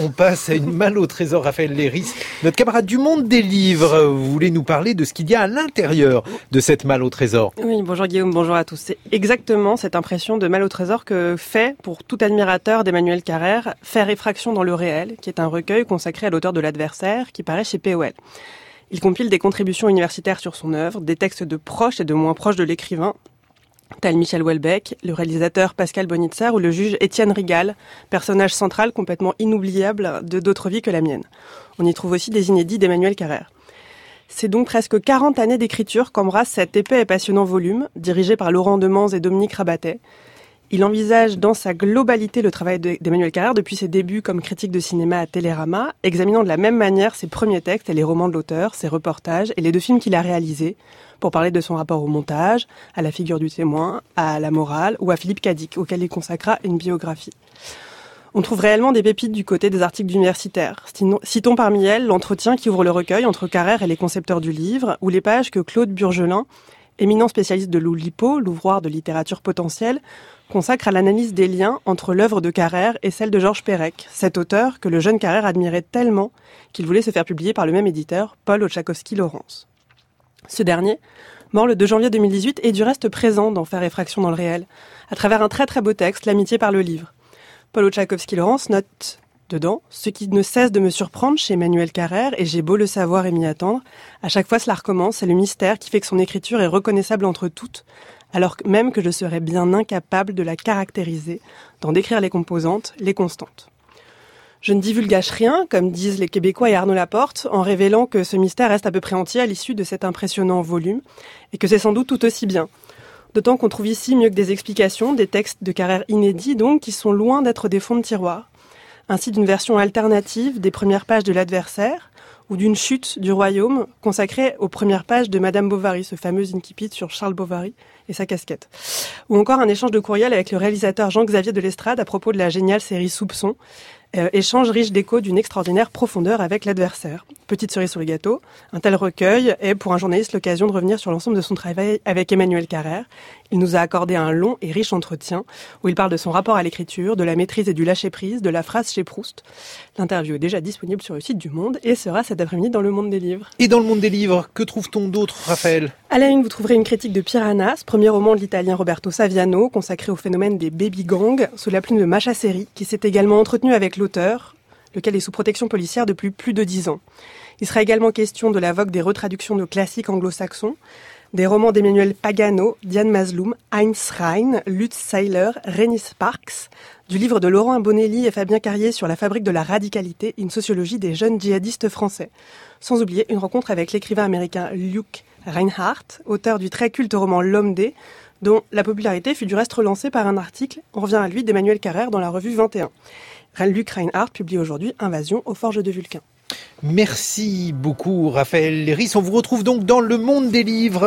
on passe à une malle au trésor, Raphaël Léris, notre camarade du monde des livres. Vous voulez nous parler de ce qu'il y a à l'intérieur de cette malle au trésor? Oui, bonjour Guillaume, bonjour à tous. C'est exactement cette impression de malle au trésor que fait, pour tout admirateur d'Emmanuel Carrère, Faire effraction dans le réel, qui est un recueil consacré à l'auteur de l'adversaire, qui paraît chez POL. Il compile des contributions universitaires sur son œuvre, des textes de proches et de moins proches de l'écrivain, tel Michel Houellebecq, le réalisateur Pascal Bonitzer ou le juge Étienne Rigal, personnage central complètement inoubliable de d'autres vies que la mienne. On y trouve aussi des inédits d'Emmanuel Carrère. C'est donc presque 40 années d'écriture qu'embrasse cet épais et passionnant volume, dirigé par Laurent Demans et Dominique Rabatet, il envisage dans sa globalité le travail d'Emmanuel Carrère depuis ses débuts comme critique de cinéma à Télérama, examinant de la même manière ses premiers textes et les romans de l'auteur, ses reportages et les deux films qu'il a réalisés, pour parler de son rapport au montage, à la figure du témoin, à la morale ou à Philippe Cadic, auquel il consacra une biographie. On trouve réellement des pépites du côté des articles universitaires. Citons parmi elles l'entretien qui ouvre le recueil entre Carrère et les concepteurs du livre, ou les pages que Claude Burgelin, éminent spécialiste de l'Oulipo, l'ouvroir de littérature potentielle, consacre à l'analyse des liens entre l'œuvre de Carrère et celle de Georges Perec, cet auteur que le jeune Carrère admirait tellement qu'il voulait se faire publier par le même éditeur, Paul Ochakowski-Laurence. Ce dernier, mort le 2 janvier 2018, est du reste présent dans Faire effraction dans le réel, à travers un très très beau texte, L'amitié par le livre. Paul Ochakowski-Laurence note dedans ce qui ne cesse de me surprendre chez Emmanuel Carrère, et j'ai beau le savoir et m'y attendre, à chaque fois cela recommence, c'est le mystère qui fait que son écriture est reconnaissable entre toutes, alors même que je serais bien incapable de la caractériser, d'en décrire les composantes, les constantes. Je ne divulgage rien, comme disent les Québécois et Arnaud Laporte, en révélant que ce mystère reste à peu près entier à l'issue de cet impressionnant volume, et que c'est sans doute tout aussi bien. D'autant qu'on trouve ici mieux que des explications, des textes de carrière inédits donc, qui sont loin d'être des fonds de tiroir, ainsi d'une version alternative des premières pages de l'adversaire, ou d'une chute du royaume consacrée aux premières pages de Madame Bovary, ce fameux incipit sur Charles Bovary et sa casquette. Ou encore un échange de courriel avec le réalisateur Jean-Xavier de l'Estrade à propos de la géniale série Soupçon, euh, échange riche d'échos d'une extraordinaire profondeur avec l'adversaire. Petite cerise sur le gâteau, un tel recueil est pour un journaliste l'occasion de revenir sur l'ensemble de son travail avec Emmanuel Carrère. Il nous a accordé un long et riche entretien où il parle de son rapport à l'écriture, de la maîtrise et du lâcher-prise, de la phrase chez Proust. L'interview est déjà disponible sur le site du Monde et sera cet après-midi dans le Monde des livres. Et dans le Monde des livres, que trouve-t-on d'autre, Raphaël? À la une, vous trouverez une critique de Piranhas, premier roman de l'italien Roberto Saviano, consacré au phénomène des baby gangs, sous la plume de Macha Seri, qui s'est également entretenu avec l'auteur, lequel est sous protection policière depuis plus de dix ans. Il sera également question de la vogue des retraductions de classiques anglo-saxons, des romans d'Emmanuel Pagano, Diane Masloum, Heinz Rhein, Lutz Seiler, Renis Sparks, du livre de Laurent Bonelli et Fabien Carrier sur la fabrique de la radicalité, une sociologie des jeunes djihadistes français. Sans oublier une rencontre avec l'écrivain américain Luke Reinhardt, auteur du très culte roman L'homme D, dont la popularité fut du reste relancée par un article, on revient à lui, d'Emmanuel Carrère dans la revue 21. Luc Reinhardt publie aujourd'hui Invasion aux forges de Vulcain. Merci beaucoup Raphaël Léris. On vous retrouve donc dans le monde des livres.